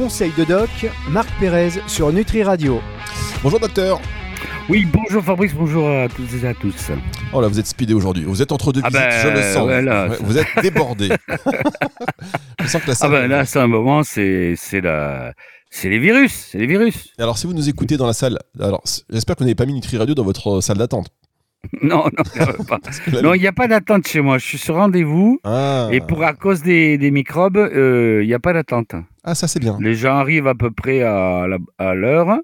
conseils de doc, Marc Pérez sur Nutri Radio. Bonjour docteur. Oui, bonjour Fabrice, bonjour à toutes et à tous. Oh là, vous êtes speedé aujourd'hui. Vous êtes entre deux Ah visites, ben, je le sens. ouais, là, Ouais, vous êtes débordé. je sens que la Ah salle. ben là, c'est un moment, c'est c'est la c'est les virus, c'est les virus. Alors, si vous nous écoutez dans la salle, alors j'espère que vous n'avez pas mis Nutri Radio dans votre salle d'attente. Non, non, il n'y a pas d'attente chez moi. Je suis sur rendez-vous ah. et pour à cause des, des microbes, euh, il n'y a pas d'attente. ah, ça c'est bien. Les gens arrivent à peu près à l'heure.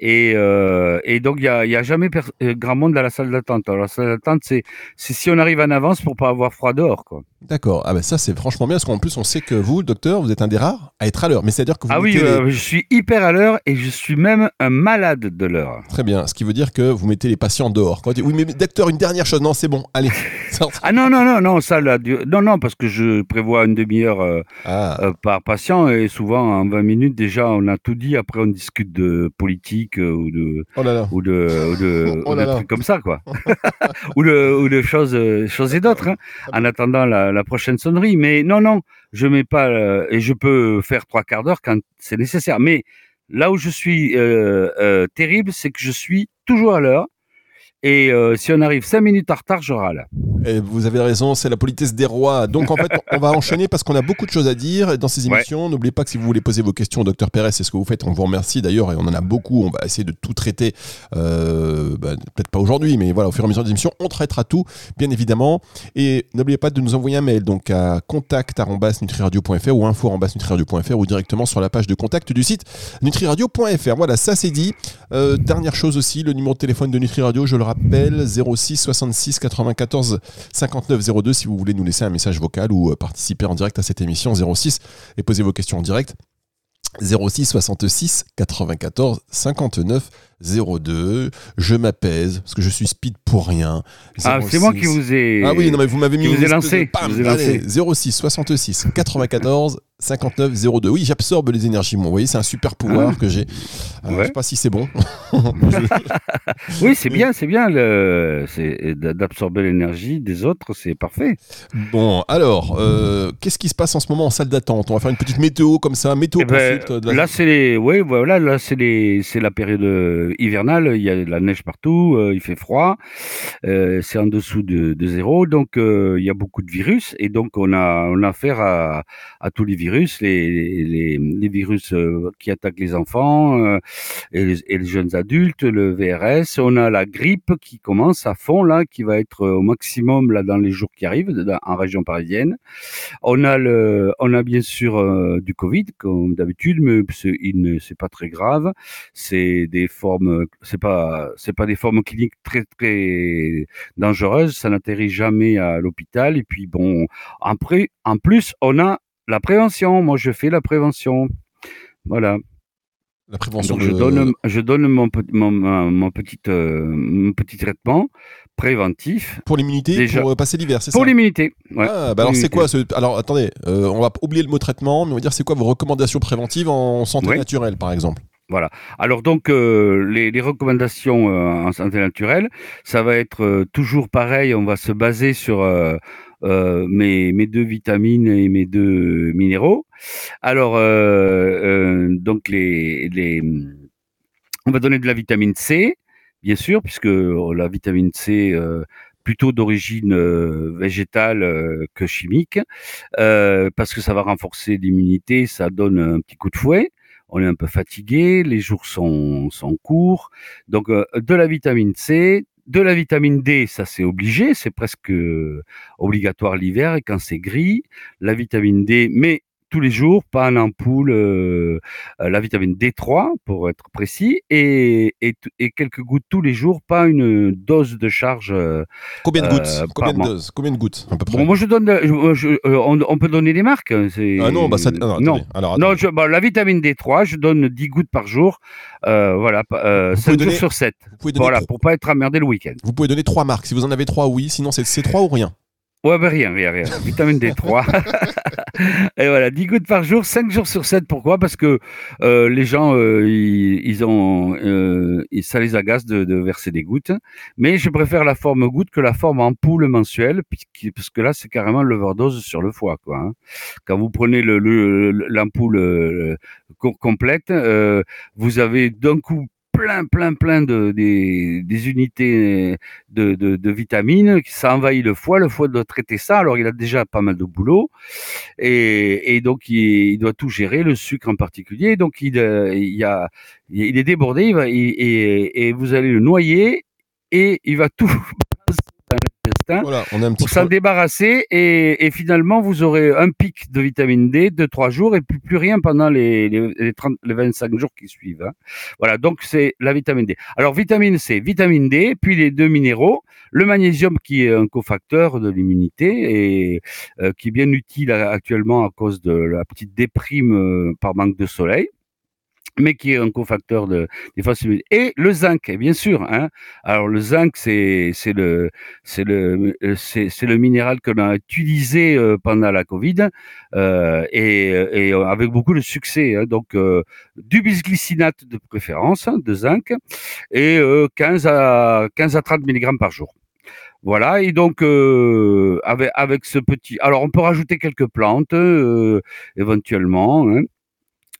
Et, euh, et donc, il n'y a, y a jamais euh, grand monde à la salle d'attente. Alors, la salle d'attente, c'est si on arrive en avance pour pas avoir froid dehors. Quoi. D'accord. Ah ben ça c'est franchement bien parce qu'en plus on sait que vous, docteur, vous êtes un des rares à être à l'heure. Mais c'est-à-dire que vous Ah oui, les- euh, je suis hyper à l'heure et je suis même un malade de l'heure. Très bien. Ce qui veut dire que vous mettez les patients dehors. Oui, mais docteur, une dernière chose. Non, c'est bon. Allez. Ah non, non, non, non, ça, là, non, non, parce que je prévois une demi-heure euh, Ah. euh, par patient et souvent en 20 minutes déjà on a tout dit. Après on discute de politique euh, ou de Oh là là. ou de ou de, Oh ou de là. trucs comme ça quoi, ou de ou de choses euh, choses et d'autres. hein, en attendant la, la prochaine sonnerie. Mais non, non, je mets pas euh, et je peux faire trois quarts d'heure quand c'est nécessaire. Mais là où je suis euh, euh, terrible, c'est que je suis toujours à l'heure. Et si on arrive cinq minutes en retard, je râle. Et vous avez raison, c'est la politesse des rois. Donc en fait, on va enchaîner parce qu'on a beaucoup de choses à dire dans ces Ouais. émissions. N'oubliez pas que si vous voulez poser vos questions au docteur Pérez, c'est ce que vous faites. On vous remercie d'ailleurs et on en a beaucoup. On va essayer de tout traiter. Euh, bah, Peut-être pas aujourd'hui, mais voilà, au fur et à mesure des émissions, on traitera tout, bien évidemment. Et n'oubliez pas de nous envoyer un mail donc à contact@nutriradio.fr ou info@nutriradio.fr ou directement sur la page de contact du site nutriradio.fr. Voilà, ça c'est dit. Euh, dernière chose aussi, le numéro de téléphone de Nutri Radio, je le rappelle, 06 66 94 59 02 si vous voulez nous laisser un message vocal ou euh, participer en direct à cette émission 06 et poser vos questions en direct. 06 66 94 59 02. Je m'apaise parce que je suis speed pour rien. Ah, c'est moi qui vous ai. Ah oui, non mais vous m'avez mis vous une ai lancé, de- ai allez, lancé. 06 66 94 59 02. Oui, j'absorbe les énergies. Moi, vous voyez, c'est un super pouvoir que j'ai. Euh, Ouais. Je sais pas si c'est bon. Oui, c'est bien, c'est bien le, d'absorber l'énergie des autres, c'est parfait. Bon, alors, euh, qu'est-ce qui se passe en ce moment en salle d'attente? On va faire une petite météo comme ça, météo Eh ben, consulte de la- là, c'est les, oui, voilà, là, c'est les, la période euh, hivernale. Il y a de la neige partout, euh, il fait froid, euh, c'est en dessous de, zéro, donc euh, il y a beaucoup de virus et donc on a, affaire à, tous les virus, les, virus qui attaquent les enfants et, les, jeunes adultes, le VRS. On a la grippe qui commence à fond là, qui va être au maximum là dans les jours qui arrivent en région parisienne. On a bien sûr du Covid comme d'habitude, mais il ne, c'est pas très grave. C'est des formes, c'est pas, c'est pas des formes cliniques très très dangereuses. Ça n'atterrit jamais à l'hôpital. Et puis bon, après, en plus, on a la prévention. Moi, je fais la prévention. Voilà. la prévention Donc je donne, je donne mon, pe- mon, mon, mon petit, euh, mon petit traitement préventif pour l'immunité, Déjà. pour euh, passer l'hiver, c'est ça pour l'immunité. Ouais. Ah, bah alors c'est quoi ce... Alors attendez, euh, on va oublier le mot traitement, mais on va dire c'est quoi vos recommandations préventives en santé naturelle par exemple? Alors donc euh, les, recommandations euh, en santé naturelle, ça va être euh, toujours pareil. On va se baser sur euh, mes, deux vitamines et mes deux minéraux. Alors donc les, les on va donner de la vitamine C, bien sûr, puisque euh, la vitamine C plutôt d'origine végétale que chimique, parce que ça va renforcer l'immunité, ça donne un petit coup de fouet. On est un peu fatigué, les jours sont, courts. Donc, euh, de la vitamine C, de la vitamine D, ça c'est obligé, c'est presque euh, obligatoire l'hiver et quand c'est gris. La vitamine D, mais tous les jours, pas en ampoule, euh, euh, la vitamine D3 pour être précis, et, et, et quelques gouttes tous les jours, pas une dose de charge. euh, Combien de Euh, gouttes Combien de doses? Combien de gouttes à peu près? Bon, moi je donne, je- je- euh, on, on peut donner des marques. hein, Ah non, bah ça. Non, non. Alors, Non, je, bah, la vitamine D3, je donne 10 gouttes par jour, euh, voilà, euh, Vous 5 pouvez jours donner- sur 7. vous pouvez donner Voilà, trois- pour pas être emmerdé le week-end. Vous pouvez donner trois marques. Si vous en avez trois, oui. Sinon, c'est c'est trois ou rien. Ouais, ben rien, rien, rien. Vitamine D3. et voilà, 10 gouttes par jour, 5 jours sur 7. Pourquoi? Parce que euh, les gens, euh, ils, ont, euh, ça les agace de, de, verser des gouttes. Mais je préfère la forme goutte que la forme ampoule mensuelle, parce que là, c'est carrément l'overdose sur le foie. Quoi, hein. Quand vous prenez l'ampoule le, le, complète, vous avez d'un coup plein, plein, plein de, des, des unités de, de, de, vitamines. Ça envahit le foie. Le foie doit traiter ça. Alors, il a déjà pas mal de boulot. Et, et donc, il, doit tout gérer, le sucre en particulier. Donc, il, il, y a, il est débordé. Il va, et, et vous allez le noyer et il va tout pour s'en débarrasser et, finalement vous aurez un pic de vitamine D de trois jours et plus, plus rien pendant les, les, les, 25 jours qui suivent. Hein. Voilà, donc c'est la vitamine D. Alors vitamine C, vitamine D, puis les deux minéraux, le magnésium qui est un cofacteur de l'immunité et euh, qui est bien utile actuellement à cause de la petite déprime euh, par manque de soleil mais qui est un cofacteur de des et le zinc bien sûr hein. alors le zinc c'est c'est le c'est le euh, c'est le minéral que l'on a utilisé euh, pendant la Covid euh, et, et avec beaucoup de succès hein. donc euh, du bisglycinate de préférence hein, de zinc et 15 à 15 à 30 mg par jour voilà, et donc euh, avec, avec ce petit... Alors on peut rajouter quelques plantes euh, éventuellement, hein.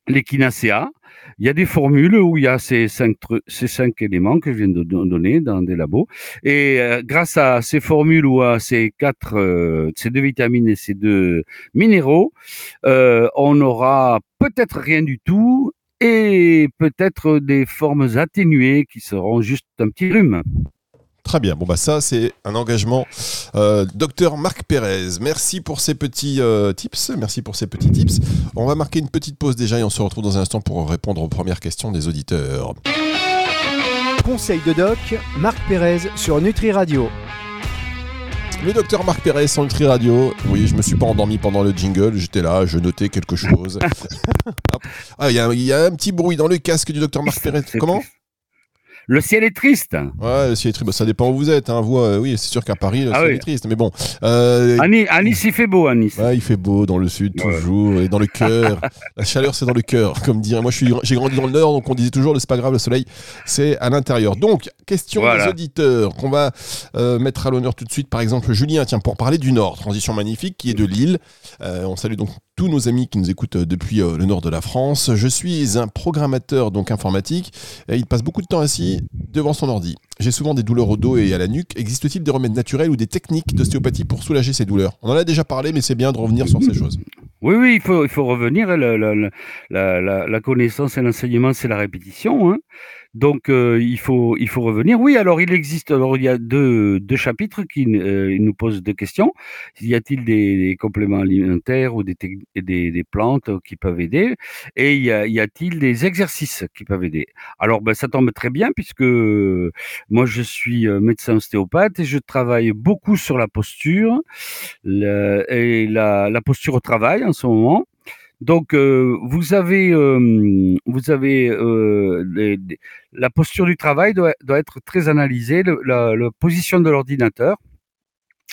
L'échinacea, il y a des formules où il y a ces cinq, éléments que je viens de donner dans des labos. Et euh, grâce à ces formules ou à ces quatre, euh, ces deux vitamines et ces deux minéraux, euh, on aura peut-être rien du tout et peut-être des formes atténuées qui seront juste un petit rhume. Très bien. Bon, bah, ça, c'est un engagement. Euh, docteur Marc Pérez, merci pour ces petits euh, tips. Merci pour ces petits tips. On va marquer une petite pause déjà et on se retrouve dans un instant pour répondre aux premières questions des auditeurs. Conseil de doc, Marc Pérez sur Nutri Radio. Le docteur Marc Pérez sur Nutri Radio. Oui, je me suis pas endormi pendant le jingle. J'étais là, je notais quelque chose. ah, il y, y, a un petit bruit dans le casque du docteur Marc Pérez. Comment? Le ciel est triste. Ouais, le ciel est triste. Bah, ça dépend où vous êtes. Hein. Vous, euh, oui, c'est sûr qu'à Paris, le ah ciel est triste. Mais bon. Euh, à, nice, il fait beau. À Nice. Ouais, il fait beau dans le sud toujours et dans le cœur. la chaleur, c'est dans le cœur, comme dire. Moi, j'ai grandi dans le nord, donc on disait toujours, c'est pas grave, le soleil, c'est à l'intérieur. Donc, question des auditeurs qu'on va euh, mettre à l'honneur tout de suite. Par exemple, Julien, tiens, pour parler du Nord, transition magnifique, qui est de Lille. on salue donc tous nos amis qui nous écoutent depuis le nord de la France. Je suis un programmateur donc informatique. Et il passe beaucoup de temps assis devant son ordi. J'ai souvent des douleurs au dos et à la nuque. Existe-t-il des remèdes naturels ou des techniques d'ostéopathie pour soulager ces douleurs? On en a déjà parlé, mais c'est bien de revenir sur ces choses. Oui, oui, il faut, revenir. La connaissance et l'enseignement, c'est la répétition. Hein. Donc euh, il faut il faut revenir. Oui, alors il existe alors il y a deux, deux chapitres qui euh, nous posent deux questions. Y a-t-il des, compléments alimentaires ou des, des, des, plantes qui peuvent aider? Et y, a, y a-t-il des exercices qui peuvent aider? Alors ben ça tombe très bien puisque moi je suis euh, médecin ostéopathe et je travaille beaucoup sur la posture et la, la posture au travail en ce moment. Donc, euh, vous avez, euh, vous avez euh, la posture du travail doit, être très analysée, la, position de l'ordinateur.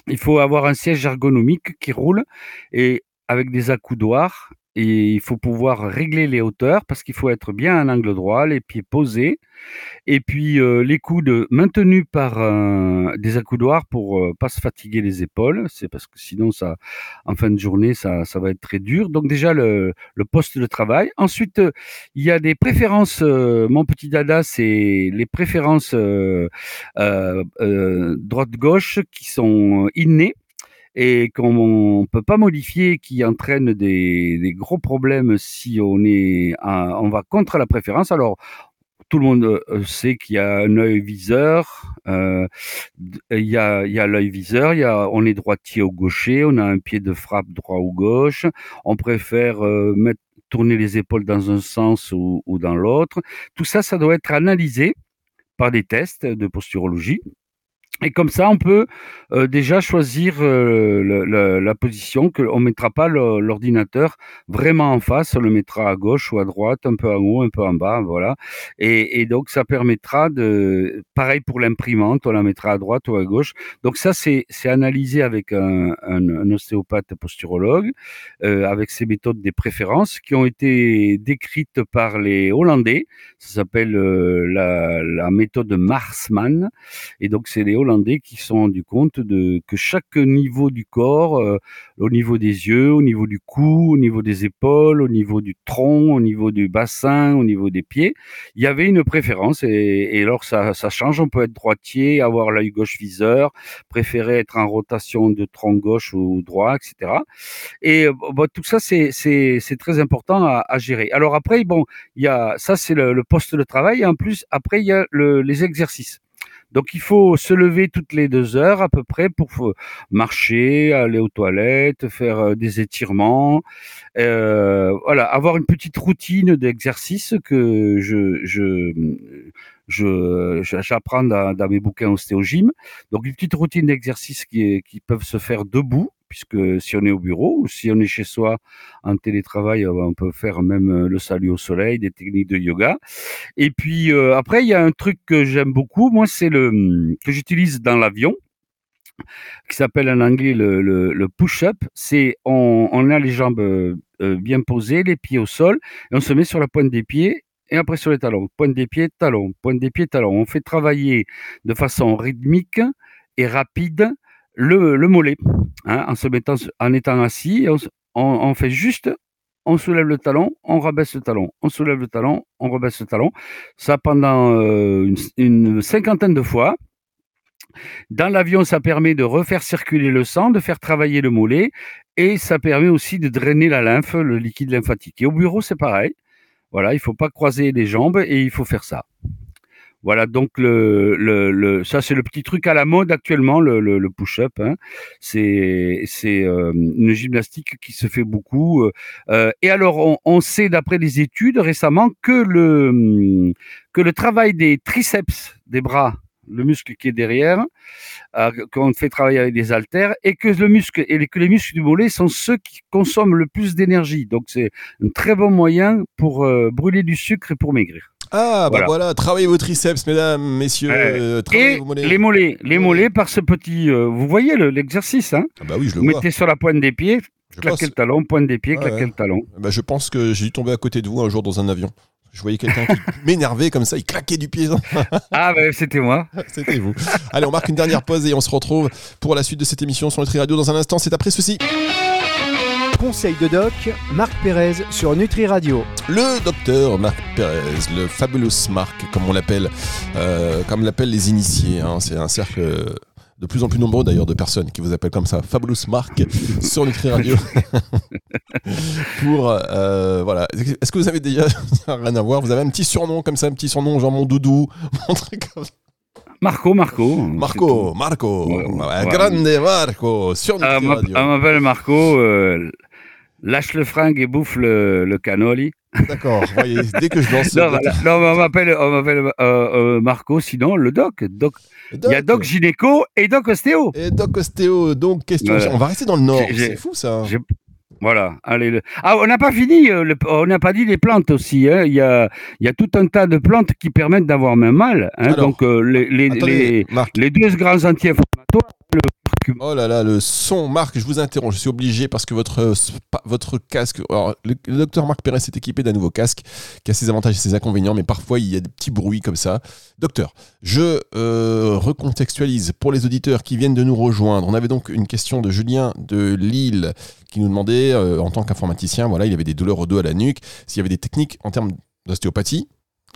Il faut avoir un siège ergonomique qui roule et avec des accoudoirs et il faut pouvoir régler les hauteurs parce qu'il faut être bien à un angle droit, les pieds posés, et puis euh, les coudes maintenus par des accoudoirs pour euh, pas se fatiguer les épaules. C'est parce que sinon ça, en fin de journée, ça, ça va être très dur. Donc déjà le, le poste de travail. Ensuite, il y a des préférences. Euh, mon petit dada, c'est les préférences droite-gauche qui sont innées et qu'on ne peut pas modifier, qui entraîne des, gros problèmes si on est, on va contre la préférence. Alors, tout le monde euh, sait qu'il y a un œil viseur, euh, il y a, l'œil viseur, il y a, on est droitier ou gaucher, on a un pied de frappe droit ou gauche, on préfère euh, mettre, tourner les épaules dans un sens ou dans l'autre. Tout ça, ça doit être analysé par des tests de posturologie Et comme ça, on peut euh, déjà choisir euh, la position que on mettra pas l'ordinateur vraiment en face, on le mettra à gauche ou à droite, un peu en haut, un peu en bas, voilà. Et, et donc ça permettra de, pareil pour l'imprimante, on la mettra à droite ou à gauche. Donc ça c'est analysé avec un, un, un ostéopathe posturologue, euh, avec ces méthodes des préférences qui ont été décrites par les Hollandais. Ça s'appelle euh, la, la méthode Marsman. Et donc c'est les Hollandais qui se sont rendus compte de que chaque niveau du corps, euh, au niveau des yeux, au niveau du cou, au niveau des épaules, au niveau du tronc, au niveau du bassin, au niveau des pieds, il y avait une préférence. Et, alors ça, change. On peut être droitier, avoir l'œil gauche viseur, préférer être en rotation de tronc gauche ou droit, etc. Et bon, tout ça, c'est très important à, gérer. Alors après, bon, y a ça, c'est le, poste de travail. Et en plus, après, il y a le, les exercices. Donc il faut se lever toutes les deux heures à peu près pour marcher, aller aux toilettes, faire euh, des étirements, euh, voilà, avoir une petite routine d'exercice que je je je j'apprends dans, dans, mes bouquins ostéogym. Donc une petite routine d'exercice qui, qui peuvent se faire debout puisque si on est au bureau ou si on est chez soi en télétravail, on peut faire même euh, le salut au soleil, des techniques de yoga. Et puis euh, après, il y a un truc que j'aime beaucoup, moi, c'est le que j'utilise dans l'avion qui s'appelle en anglais le, le, le push-up. C'est on, on, a les jambes euh, bien posées, les pieds au sol, et on se met sur la pointe des pieds et après sur les talons. Pointe des pieds, talons, pointe des pieds, talons. On fait travailler de façon rythmique et rapide le, le mollet, hein, en se mettant, en étant assis, on, fait juste, on soulève le talon, on rabaisse le talon, on soulève le talon, on rabaisse le talon. Ça pendant euh, une, cinquantaine de fois. Dans l'avion, ça permet de refaire circuler le sang, de faire travailler le mollet, et ça permet aussi de drainer la lymphe, le liquide lymphatique. Et au bureau, c'est pareil. Voilà, il faut pas croiser les jambes et il faut faire ça. Voilà, donc le, le, le ça c'est le petit truc à la mode actuellement, le, le push-up. Hein. C'est c'est euh, une gymnastique qui se fait beaucoup. Euh, et alors on, on sait d'après des études récemment que le que le travail des triceps des bras, le muscle qui est derrière, euh, qu'on fait travailler avec des haltères, et que le muscle et que les muscles du mollet sont ceux qui consomment le plus d'énergie. Donc c'est un très bon moyen pour euh, brûler du sucre et pour maigrir. Ah, bah voilà. voilà. travaillez vos triceps, mesdames, messieurs. Euh, et vos mollets. les mollets, les mollets par ce petit. Euh, vous voyez l'exercice, hein? Ah bah oui, je le Vous vois. mettez sur la pointe des pieds, je claquez pense... le talon, pointe des pieds, ah, claquez ouais. le talon. Bah, je pense que j'ai dû tomber à côté de vous un jour dans un avion. Je voyais quelqu'un qui m'énervait comme ça, il claquait du pied. ah, bah, c'était moi. c'était vous. Allez, on marque une dernière pause et on se retrouve pour la suite de cette émission sur Nutri Radio dans un instant. C'est après ceci. Conseil de doc, Marc Pérez sur Nutri Radio. Le docteur Marc Pérez, le fabulous Marc, comme on l'appelle, euh, comme l'appellent les initiés. Hein. C'est un cercle de plus en plus nombreux d'ailleurs de personnes qui vous appellent comme ça, Fabulous Marc sur Nutri Radio. Pour euh, voilà, est-ce que vous avez déjà rien à voir? Vous avez un petit surnom comme ça, un petit surnom genre mon doudou, mon truc comme ça. Marco, Marco. Marco, Marco. Ouais, ouais, Grande Marco sur Nutri euh, Radio. On m'appelle Marco. Euh, lâche le fringue et bouffe le, le cannoli. D'accord, dès que je lance. non, voilà. non, on m'appelle, on m'appelle euh, euh, Marco, sinon le doc. doc. Il y a doc gynéco et doc ostéo. Et doc ostéo, donc question. Voilà. On va rester dans le nord, c'est fou ça. Voilà, allez. Le... Ah, on n'a pas fini, euh, le... on n'a pas dit les plantes aussi. Hein. Il, y a, il y a tout un tas de plantes qui permettent d'avoir même mal. Hein. Alors, donc, euh, les, les, les, les, deux grands le Oh là là, le son, Marc, je vous interromps, je suis obligé parce que votre, votre casque, le docteur Marc Pérez est équipé d'un nouveau casque qui a ses avantages et ses inconvénients, mais parfois il y a des petits bruits comme ça. Docteur, je euh, recontextualise pour les auditeurs qui viennent de nous rejoindre. On avait donc une question de Julien de Lille qui nous demandait, euh, en tant qu'informaticien, voilà, il avait des douleurs au dos à la nuque, s'il y avait des techniques en termes d'ostéopathie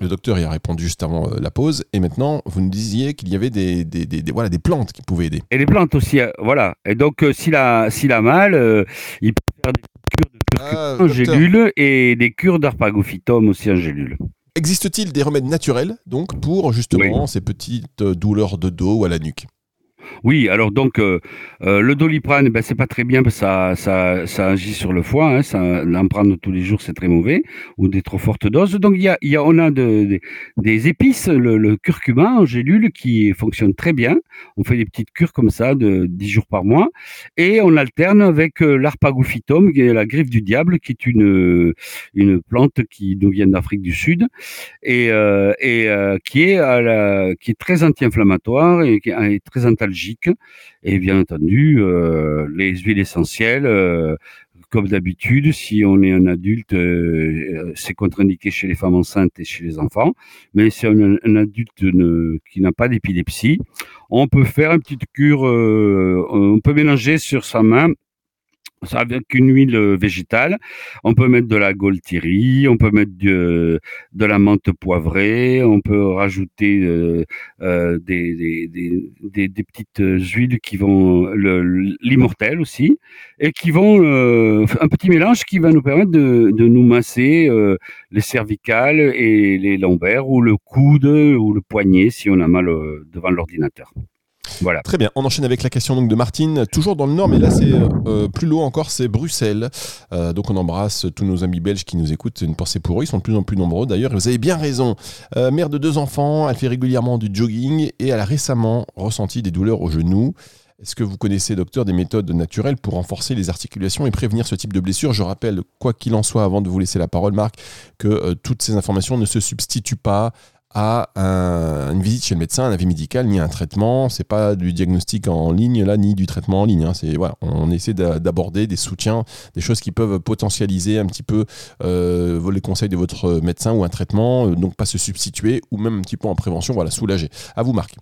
le docteur y a répondu juste avant euh, la pause. Et maintenant, vous nous disiez qu'il y avait des, des, des, des, voilà, des plantes qui pouvaient aider. Et les plantes aussi, euh, voilà. Et donc, euh, s'il a, s'il a mal, il peut faire des cures de ah, en gélule et des cures d'arpagophytum aussi en gélule. Existe-t-il des remèdes naturels donc pour justement oui. ces petites douleurs de dos ou à la nuque? Oui, alors donc euh, euh, le doliprane, ben, c'est pas très bien parce que ça, ça, agit sur le foie. Hein, ça, l'en prendre tous les jours, c'est très mauvais ou des trop fortes doses. Donc il y a, y a, on a de, des épices, le, curcuma en gélule qui fonctionne très bien. On fait des petites cures comme ça de 10 jours par mois et on alterne avec euh, l'arpagophytum, qui est la griffe du diable, qui est une une plante qui nous vient d'Afrique du Sud et, et qui est à la, qui est très anti-inflammatoire et qui est très antalgique. Et bien entendu, euh, les huiles essentielles, euh, comme d'habitude, si on est un adulte, euh, c'est contre-indiqué chez les femmes enceintes et chez les enfants. Mais si on est un adulte qui n'a pas d'épilepsie, on peut faire une petite cure, on peut mélanger sur sa main avec une huile euh, végétale. On peut mettre de la goltirie, on peut mettre de, de la menthe poivrée, on peut rajouter euh, euh des, petites huiles qui vont, l'immortel aussi, et qui vont, euh, un petit mélange qui va nous permettre de, de nous masser euh, les cervicales et les lombaires, ou le coude, ou le poignet si on a mal devant l'ordinateur. Voilà. Très bien. On enchaîne avec la question donc de Martine, toujours dans le Nord, mais là c'est euh, plus loin encore, c'est Bruxelles. Euh, donc on embrasse tous nos amis belges qui nous écoutent. Une pensée pour eux. Ils sont de plus en plus nombreux d'ailleurs. Vous avez bien raison. Euh, mère de deux enfants, elle fait régulièrement du jogging et elle a récemment ressenti des douleurs au genou. Est-ce que vous connaissez, docteur, des méthodes naturelles pour renforcer les articulations et prévenir ce type de blessure? Je rappelle, quoi qu'il en soit, avant de vous laisser la parole, Marc, que toutes ces informations ne se substituent pas à une visite chez le médecin, un avis médical, ni un traitement. C'est pas du diagnostic en ligne là, ni du traitement en ligne. Hein. C'est voilà, on essaie d'aborder des soutiens, des choses qui peuvent potentialiser un petit peu euh, les conseils de votre médecin ou un traitement, euh, donc pas se substituer ou même un petit peu en prévention, voilà, soulager. À vous, Marc.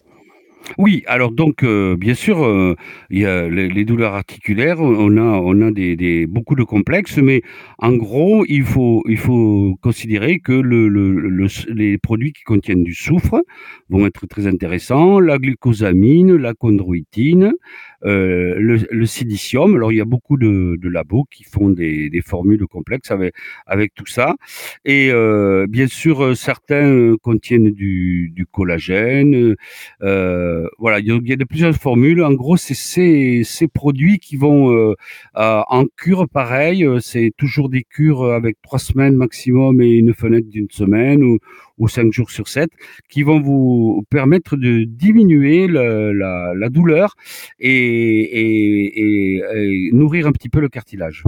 Oui, alors donc euh, bien sûr, euh, il y a les, douleurs articulaires, on a on a des, beaucoup de complexes, mais en gros, il faut il faut considérer que le, le, les produits qui contiennent du soufre vont être très intéressants, la glucosamine, la chondroïtine, euh, le, silicium. Alors il y a beaucoup de, de labos qui font des, formules complexes avec, avec tout ça. Et bien sûr, certains contiennent du, collagène. Voilà, il y a de plusieurs formules. En gros, c'est ces, produits qui vont en cure pareil. C'est toujours des cures avec trois semaines maximum et une fenêtre d'une semaine ou, cinq jours sur sept, qui vont vous permettre de diminuer la, douleur et, nourrir un petit peu le cartilage.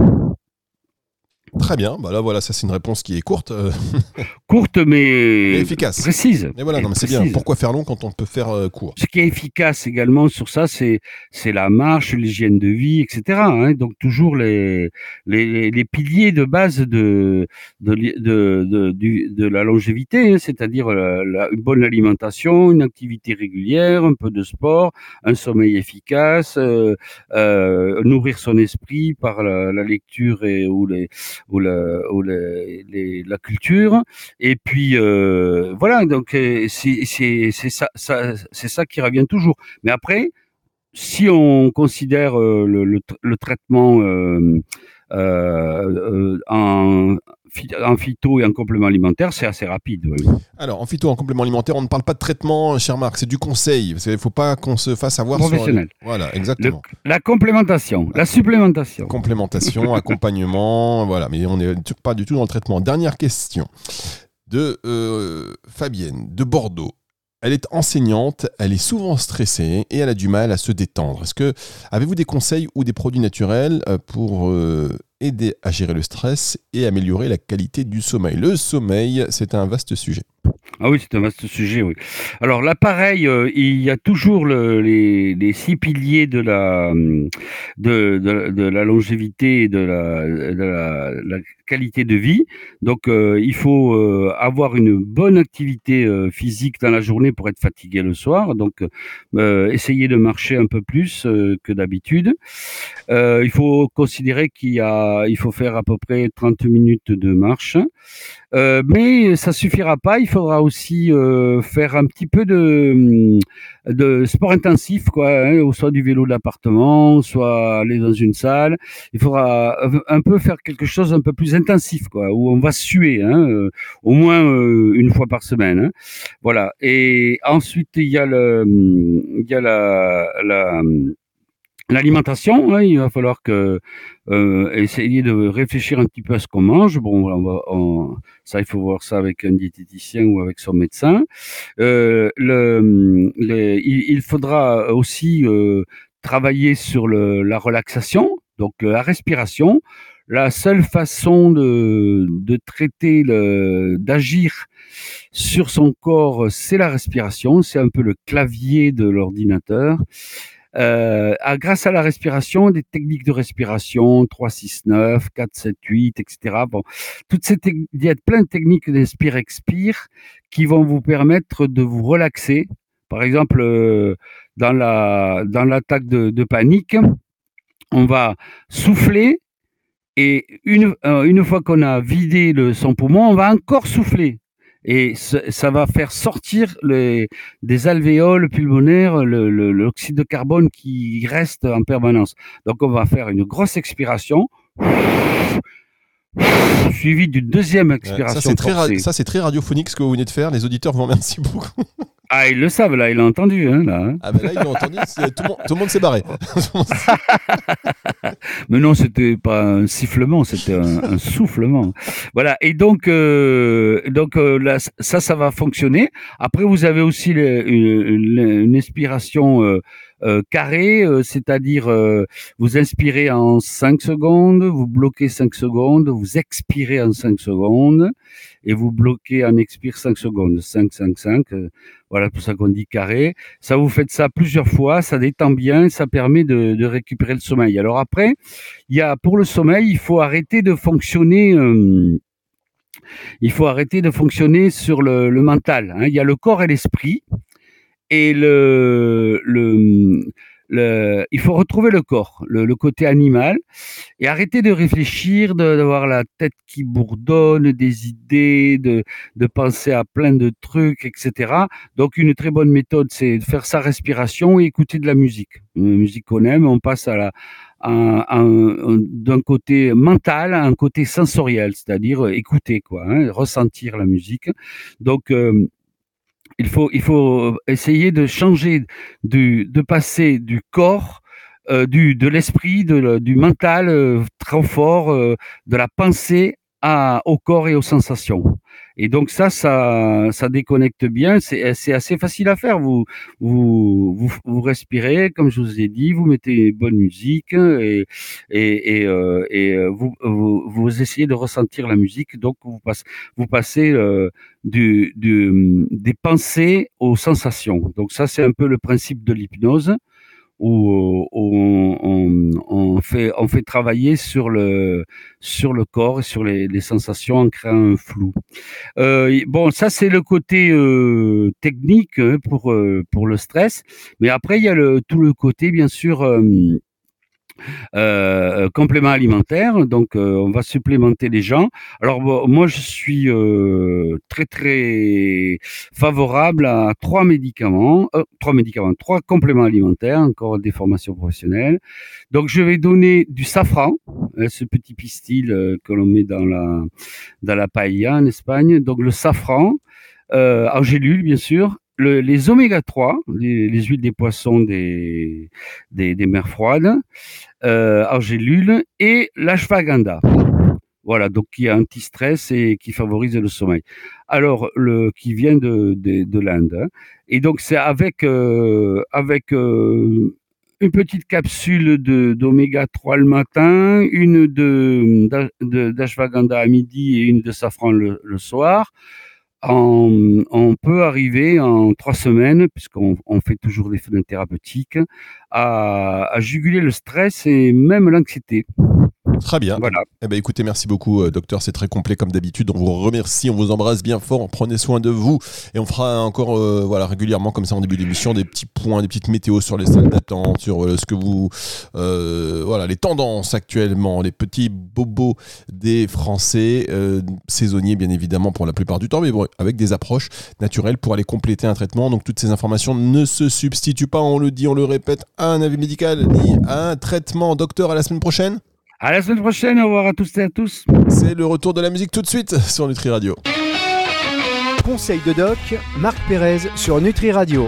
Très bien, bah là voilà, ça c'est une réponse qui est courte. Euh. courte mais efficace. Précise. Et voilà, non, mais c'est bien. Pourquoi faire long quand on peut faire euh, court? Ce qui est efficace également sur ça, c'est c'est la marche, l'hygiène de vie, etc. Hein. donc toujours les, les, les piliers de base de de de, de, de la longévité, hein. c'est-à-dire euh, une bonne alimentation, une activité régulière, un peu de sport, un sommeil efficace, euh, nourrir son esprit par la, la lecture et ou les ou, la, ou les, la culture. Et puis euh, voilà, donc euh, c'est ça, ça c'est ça qui revient toujours. Mais après, si on considère euh, le, le, le, traitement euh, en, en phyto et en complément alimentaire, c'est assez rapide. Alors, en phyto, en complément alimentaire, on ne parle pas de traitement, cher Marc, c'est du conseil. Il ne faut pas qu'on se fasse avoir Professionnel. Voilà, exactement. la complémentation, la supplémentation. Complémentation, accompagnement, voilà. Mais on n'est pas du tout dans le traitement. Dernière question de euh, Fabienne, de Bordeaux. Elle est enseignante, elle est souvent stressée et elle a du mal à se détendre. Est-ce que avez-vous des conseils ou des produits naturels euh, pour euh, aider à gérer le stress et améliorer la qualité du sommeil? Le sommeil, c'est un vaste sujet. Ah oui, c'est un vaste sujet, oui. Alors l'appareil, euh, il y a toujours les, six piliers de la, de, la longévité et de la, qualité de vie. Donc euh, il faut euh, avoir une bonne activité physique dans la journée pour être fatigué le soir. Donc essayer de marcher un peu plus que d'habitude. il faut considérer qu'il y a il faut faire à peu près 30 minutes de marche. Euh, mais ça suffira pas. Il faudra aussi euh, faire un petit peu de, de sport intensif, quoi, hein, ou soit du vélo de l'appartement, soit aller dans une salle. Il faudra un peu faire quelque chose un peu plus intensif, quoi, où on va suer, hein, euh, au moins une fois par semaine. Hein. Voilà. Et ensuite, il y a le, il y a la, la L'alimentation, hein, il va falloir que euh, essayer de réfléchir un petit peu à ce qu'on mange. Bon, on va, ça, il faut voir ça avec un diététicien ou avec son médecin. Euh, le, il, faudra aussi euh, travailler sur le, la relaxation, donc la respiration. La seule façon de, de traiter, d'agir sur son corps, c'est la respiration. C'est un peu le clavier de l'ordinateur euh, grâce à la respiration, des techniques de respiration, 3, 6, 9, 4, 7, 8, etc. Bon, toutes ces il y a plein de techniques d'inspire-expire qui vont vous permettre de vous relaxer. Par exemple, euh, dans la dans l'attaque de, panique, on va souffler et une, euh, une fois qu'on a vidé le, son poumon, on va encore souffler et ça va faire sortir les, des alvéoles pulmonaires l'oxyde de carbone qui reste en permanence. Donc on va faire une grosse expiration suivi d'une deuxième expiration. ça, c'est très, radiophonique ce que vous venez de faire. Les auditeurs vous remercient beaucoup. Ah, ils le savent, là, ils l'ont entendu. Hein, là, hein. Ah, ben là, ils l'ont entendu. Tout, le monde s'est barré. Mais non, c'était pas un sifflement, c'était un, soufflement. Voilà. Et donc, euh, donc euh, là, ça, ça va fonctionner. Après, vous avez aussi une, une, inspiration. Euh, euh, carré, euh, c'est-à-dire euh, vous inspirez en 5 secondes, vous bloquez 5 secondes, vous expirez en 5 secondes et vous bloquez en expire 5 secondes. 5, 5, 5. voilà pour ça qu'on dit carré. Ça, vous faites ça plusieurs fois, ça détend bien, ça permet de, récupérer le sommeil. Alors après, il y a pour le sommeil, il faut arrêter de fonctionner il faut arrêter de fonctionner sur le, le mental. Hein. Il y a le corps et l'esprit et le, le, le, il faut retrouver le corps, le, le, côté animal, et arrêter de réfléchir, d'avoir la tête qui bourdonne, des idées, de, de penser à plein de trucs, etc. Donc une très bonne méthode, c'est de faire sa respiration et écouter de la musique. Une musique qu'on aime, on passe à la d'un côté mental à un côté sensoriel, c'est-à-dire écouter quoi, hein, ressentir la musique. Donc euh, il faut, il faut essayer de changer, de passer du corps, euh, du, de l'esprit, du mental euh, trop fort, euh, de la pensée au corps et aux sensations. Et donc ça, ça, ça déconnecte bien. C'est assez facile à faire. Vous, vous, vous, vous, respirez, comme je vous ai dit, vous mettez une bonne musique et, et, et, euh, euh, vous, vous, vous, essayez de ressentir la musique. Donc vous passez, vous passez euh, du, du, des pensées aux sensations. Donc ça, c'est un peu le principe de l'hypnose où, on, on, fait, on fait travailler sur le, sur le corps et sur les, les sensations en créant un flou. Euh, bon, ça c'est le côté euh, technique hein, pour, euh, pour le stress, mais après il y a le, tout le côté bien sûr euh, euh, complément alimentaire. Donc, euh, on va supplémenter les gens. Alors, moi, je suis euh, très, très favorable à trois médicaments, trois médicaments, trois compléments alimentaires, encore des formations professionnelles. Donc, je vais donner du safran, hein, ce petit pistil que l'on met dans la, dans la paella en Espagne. Donc, le safran, en gélule, bien sûr, les oméga 3, les, huiles des poissons des, des, mers froides, euh, argélule et l'ashwagandha. Voilà, donc qui est anti-stress et qui favorise le sommeil. Alors, le qui vient de, de, de l'Inde. Hein. Et donc, c'est avec, euh, avec euh, une petite capsule d'oméga 3 le matin, une de d'ashwagandha à midi et une de safran le soir on, peut arriver en trois semaines, puisqu'on on fait toujours des fenêtres thérapeutiques, à, juguler le stress et même l'anxiété. Très bien. Voilà. Eh ben, écoutez, merci beaucoup, euh, docteur. C'est très complet comme d'habitude. On vous remercie, on vous embrasse bien fort. Prenez soin de vous. Et on fera encore euh, voilà, régulièrement, comme ça, en début d'émission, des petits points, des petites météos sur les salles d'attente, sur euh, ce que vous. voilà, les tendances actuellement, les petits bobos des Français, saisonniers, bien évidemment, pour la plupart du temps, mais bon, avec des approches naturelles pour aller compléter un traitement. Donc, toutes ces informations ne se substituent pas, on le dit, on le répète, à un avis médical ni à un traitement. Docteur, à la semaine prochaine. À la semaine prochaine. Au revoir à tous et à tous. C'est le retour de la musique tout de suite sur Nutri Radio. Conseil de doc, Marc Pérez sur Nutri Radio.